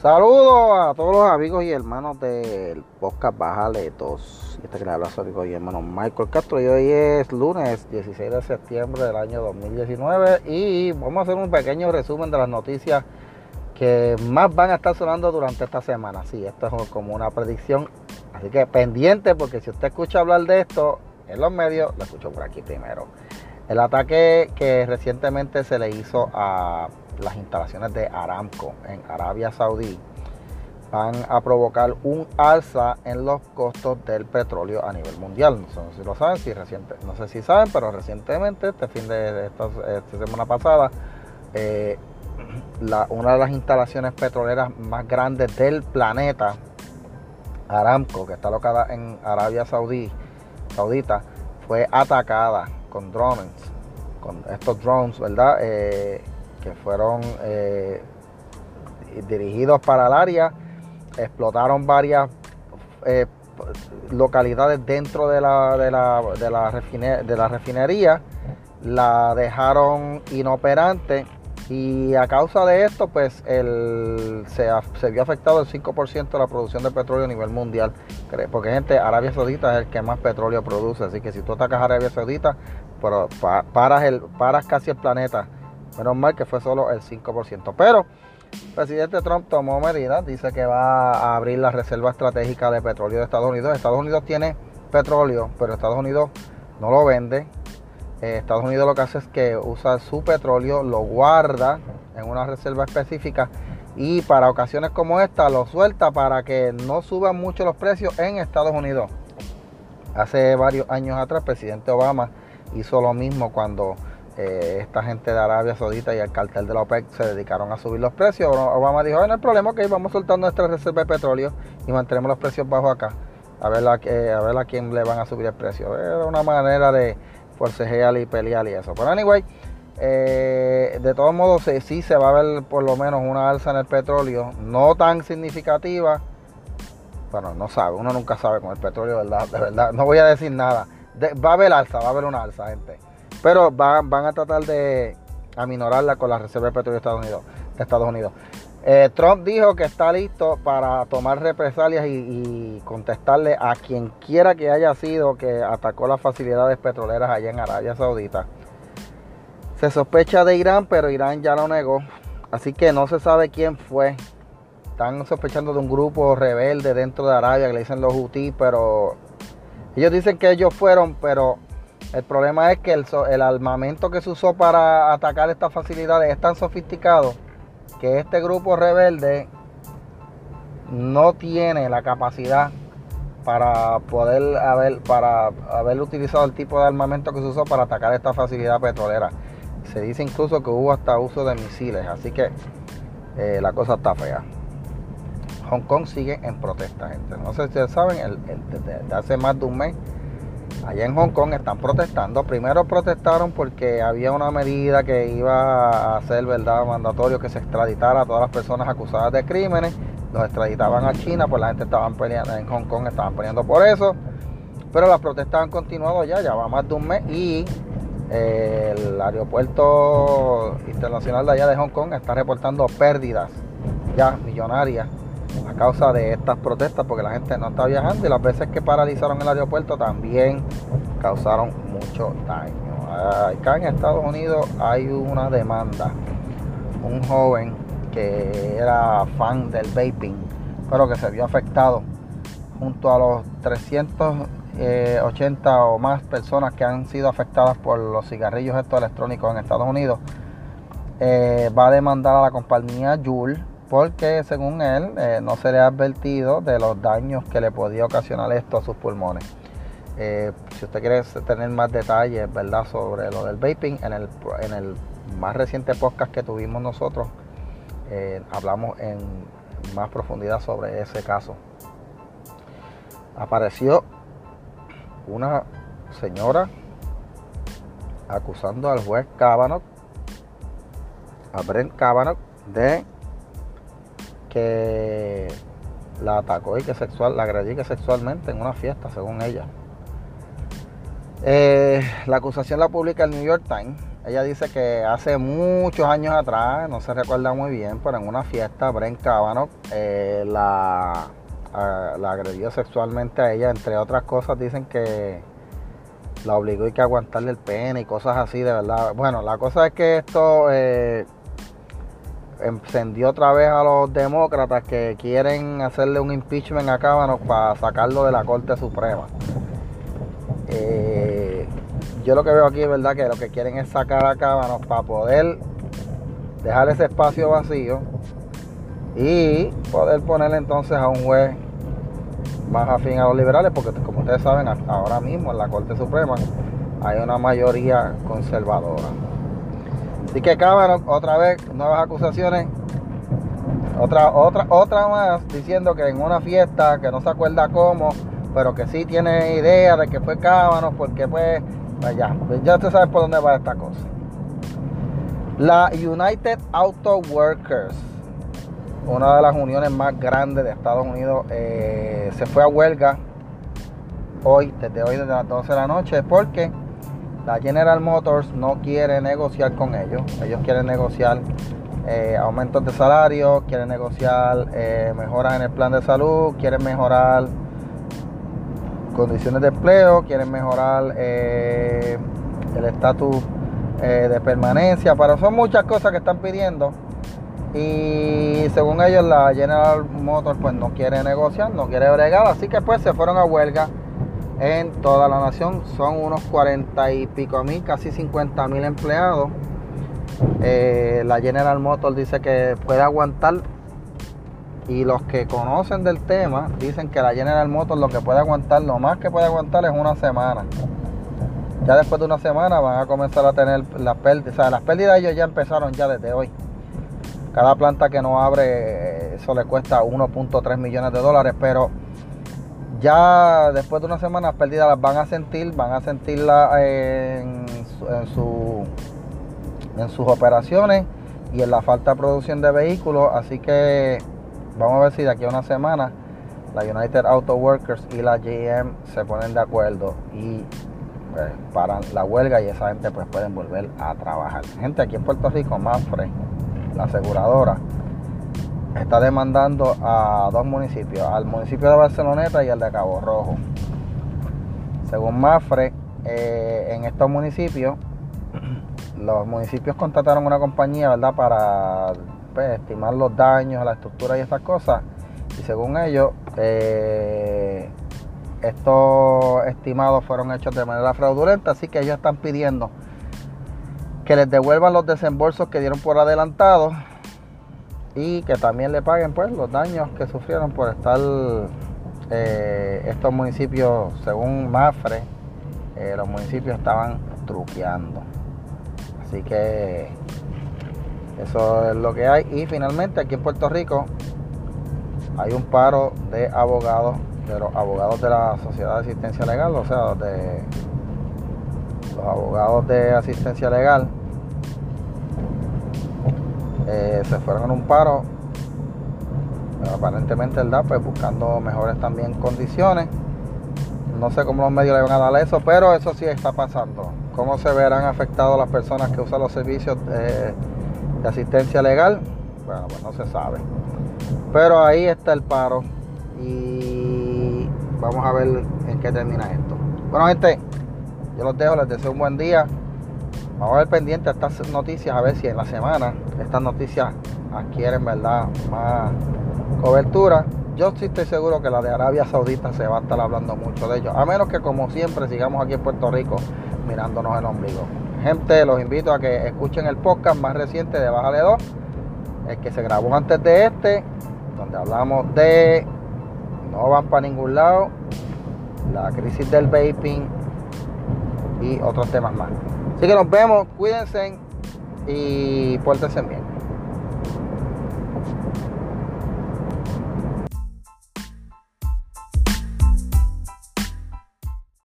Saludos a todos los amigos y hermanos del podcast Bajaletos. Este que le habla su amigo y hermano Michael Castro. Y hoy es lunes 16 de septiembre del año 2019. Y vamos a hacer un pequeño resumen de las noticias que más van a estar sonando durante esta semana. Sí, esto es como una predicción. Así que pendiente, porque si usted escucha hablar de esto en los medios, lo escucho por aquí primero. El ataque que recientemente se le hizo a las instalaciones de Aramco en Arabia Saudí van a provocar un alza en los costos del petróleo a nivel mundial. No sé si lo saben, si reciente, no sé si saben, pero recientemente, este fin de, esta, semana pasada, eh, una de las instalaciones petroleras más grandes del planeta, Aramco, que está alocada en Arabia Saudí, Saudita, fue atacada con drones, con estos drones, ¿verdad? Eh, que fueron eh, dirigidos para el área, explotaron varias eh, localidades dentro de la, de la, de la, de la refinería, la dejaron inoperante y a causa de esto, pues el, se, vio afectado el 5% de la producción de petróleo a nivel mundial. Porque gente, Arabia Saudita es el que más petróleo produce. Así que si tú atacas a Arabia Saudita, pero paras, el, paras casi el planeta Menos mal que fue solo el 5%. Pero el presidente Trump tomó medidas, dice que va a abrir la reserva estratégica de petróleo de Estados Unidos. Estados Unidos tiene petróleo, pero Estados Unidos no lo vende. Eh, Estados Unidos lo que hace es que usa su petróleo, lo guarda en una reserva específica y para ocasiones como esta lo suelta para que no suban mucho los precios en Estados Unidos. Hace varios años atrás, el presidente Obama hizo lo mismo cuando eh, esta gente de Arabia Saudita y el cartel de la OPEC se dedicaron a subir los precios. Obama dijo, no hay problema, que vamos soltando nuestra reserva de petróleo y mantenemos los precios bajos acá. A ver a quién le van a subir el precio. Era una manera de forcejear y pelear y eso. Pero anyway, eh, de todos modos sí, se va a ver por lo menos una alza en el petróleo, no tan significativa. Bueno, no sabe, uno nunca sabe con el petróleo, ¿verdad? De verdad, no voy a decir nada. va a haber alza, va a haber una alza, gente. Pero van, a tratar de aminorarla con la Reserva de Petróleo de Estados Unidos. De Estados Unidos. Eh, Trump dijo que está listo para tomar represalias y, contestarle a quien quiera que haya sido que atacó las facilidades petroleras allá en Arabia Saudita. Se sospecha de Irán, pero Irán ya lo negó. Así que no se sabe quién fue. Están sospechando de un grupo rebelde dentro de Arabia que le dicen los Houthis, pero ellos dicen que ellos fueron, pero el problema es que el, armamento que se usó para atacar estas facilidades es tan sofisticado que este grupo rebelde no tiene la capacidad para poder haber, para haber utilizado el tipo de armamento que se usó para atacar esta facilidad petrolera. Se dice incluso que hubo hasta uso de misiles, así que eh, la cosa está fea. Hong Kong sigue en protesta, gente. No sé si ustedes saben, desde hace más de un mes allá en Hong Kong están protestando. Primero protestaron porque había una medida que iba a ser verdad mandatorio que se extraditara a todas las personas acusadas de crímenes. Los extraditaban a China, pues la gente estaban peleando en Hong Kong, estaban peleando por eso. Pero las protestas han continuado ya, ya va más de un mes y eh, el aeropuerto internacional de allá de Hong Kong está reportando pérdidas ya millonarias a causa de estas protestas porque la gente no está viajando y las veces que paralizaron el aeropuerto también causaron mucho daño. Acá en Estados Unidos hay una demanda. Un joven que era fan del vaping, pero que se vio afectado junto a los 380 o más personas que han sido afectadas por los cigarrillos estos electrónicos en Estados Unidos. Eh, va a demandar a la compañía Juul porque según él eh, no se le ha advertido de los daños que le podía ocasionar esto a sus pulmones. Eh, si usted quiere tener más detalles ¿verdad? sobre lo del vaping, en el, en el más reciente podcast que tuvimos nosotros, eh, hablamos en más profundidad sobre ese caso. Apareció una señora acusando al juez Kavanaugh, a Brent Kavanaugh, de que la atacó y que sexual, la agredió sexualmente en una fiesta, según ella. Eh, la acusación la publica el New York Times ella dice que hace muchos años atrás, no se recuerda muy bien, pero en una fiesta, Brent Kavanaugh eh, la, la agredió sexualmente a ella, entre otras cosas dicen que la obligó y que aguantarle el pene y cosas así, de verdad. Bueno, la cosa es que esto eh, encendió otra vez a los demócratas que quieren hacerle un impeachment a Kavanaugh para sacarlo de la Corte Suprema. Eh, yo lo que veo aquí es verdad que lo que quieren es sacar a Kavanaugh para poder dejar ese espacio vacío y poder ponerle entonces a un juez más afín a los liberales, porque como ustedes saben, ahora mismo en la Corte Suprema hay una mayoría conservadora. Así que Cámara, otra vez, nuevas acusaciones. Otra, otra, otra más diciendo que en una fiesta que no se acuerda cómo, pero que sí tiene idea de que fue Cámara, porque pues, pues ya, pues ya usted sabe por dónde va esta cosa. La United Auto Workers una de las uniones más grandes de Estados Unidos, eh, se fue a huelga hoy, desde hoy, desde las 12 de la noche, porque la General Motors no quiere negociar con ellos. Ellos quieren negociar eh, aumentos de salario, quieren negociar eh, mejoras en el plan de salud, quieren mejorar condiciones de empleo, quieren mejorar el estatus de permanencia, pero son muchas cosas que están pidiendo. Y según ellos, la General Motors pues no quiere negociar, no quiere bregar, así que pues se fueron a huelga en toda la nación. Son unos 40 y pico mil, casi 50 mil empleados. Eh, la General Motors dice que puede aguantar y los que conocen del tema dicen que la General Motors lo que puede aguantar, lo más que puede aguantar es una semana. Ya después de una semana van a comenzar a tener las pérdidas, o sea, las pérdidas ellos ya empezaron ya desde hoy. Cada planta que no abre, eso le cuesta 1.3 millones de dólares, pero ya después de una semana pérdidas las van a sentir, van a sentirla en, su, en sus operaciones y en la falta de producción de vehículos. Así que vamos a ver si de aquí a una semana la United Auto Workers y la GM se ponen de acuerdo y pues, paran la huelga y esa gente pues pueden volver a trabajar. Gente aquí en Puerto Rico, fresco la aseguradora, está demandando a dos municipios, al municipio de Barceloneta y al de Cabo Rojo. Según Mafre, eh, en estos municipios, los municipios contrataron una compañía, ¿verdad?, para pues, estimar los daños a la estructura y estas cosas. Y según ellos, eh, estos estimados fueron hechos de manera fraudulenta, así que ellos están pidiendo que les devuelvan los desembolsos que dieron por adelantado y que también le paguen pues los daños que sufrieron por estar eh, estos municipios, según Mafre, eh, los municipios estaban truqueando. Así que eso es lo que hay. Y finalmente aquí en Puerto Rico hay un paro de abogados, de los abogados de la Sociedad de Asistencia Legal, o sea, de los abogados de asistencia legal eh, se fueron en un paro, aparentemente, ¿verdad? Pues buscando mejores también condiciones. No sé cómo los medios le van a dar eso, pero eso sí está pasando. ¿Cómo se verán afectados las personas que usan los servicios de, asistencia legal? Bueno, pues no se sabe. Pero ahí está el paro y vamos a ver en qué termina esto. Bueno, gente, yo los dejo, les deseo un buen día. Vamos a ver pendiente a estas noticias, a ver si en la semana estas noticias adquieren verdad más cobertura. Yo sí estoy seguro que la de Arabia Saudita se va a estar hablando mucho de ello. A menos que como siempre sigamos aquí en Puerto Rico mirándonos el ombligo. Gente, los invito a que escuchen el podcast más reciente de Bájale 2. El que se grabó antes de este. Donde hablamos de no van para ningún lado. La crisis del vaping. Y otros temas más. Así que nos vemos, cuídense y pórtense bien.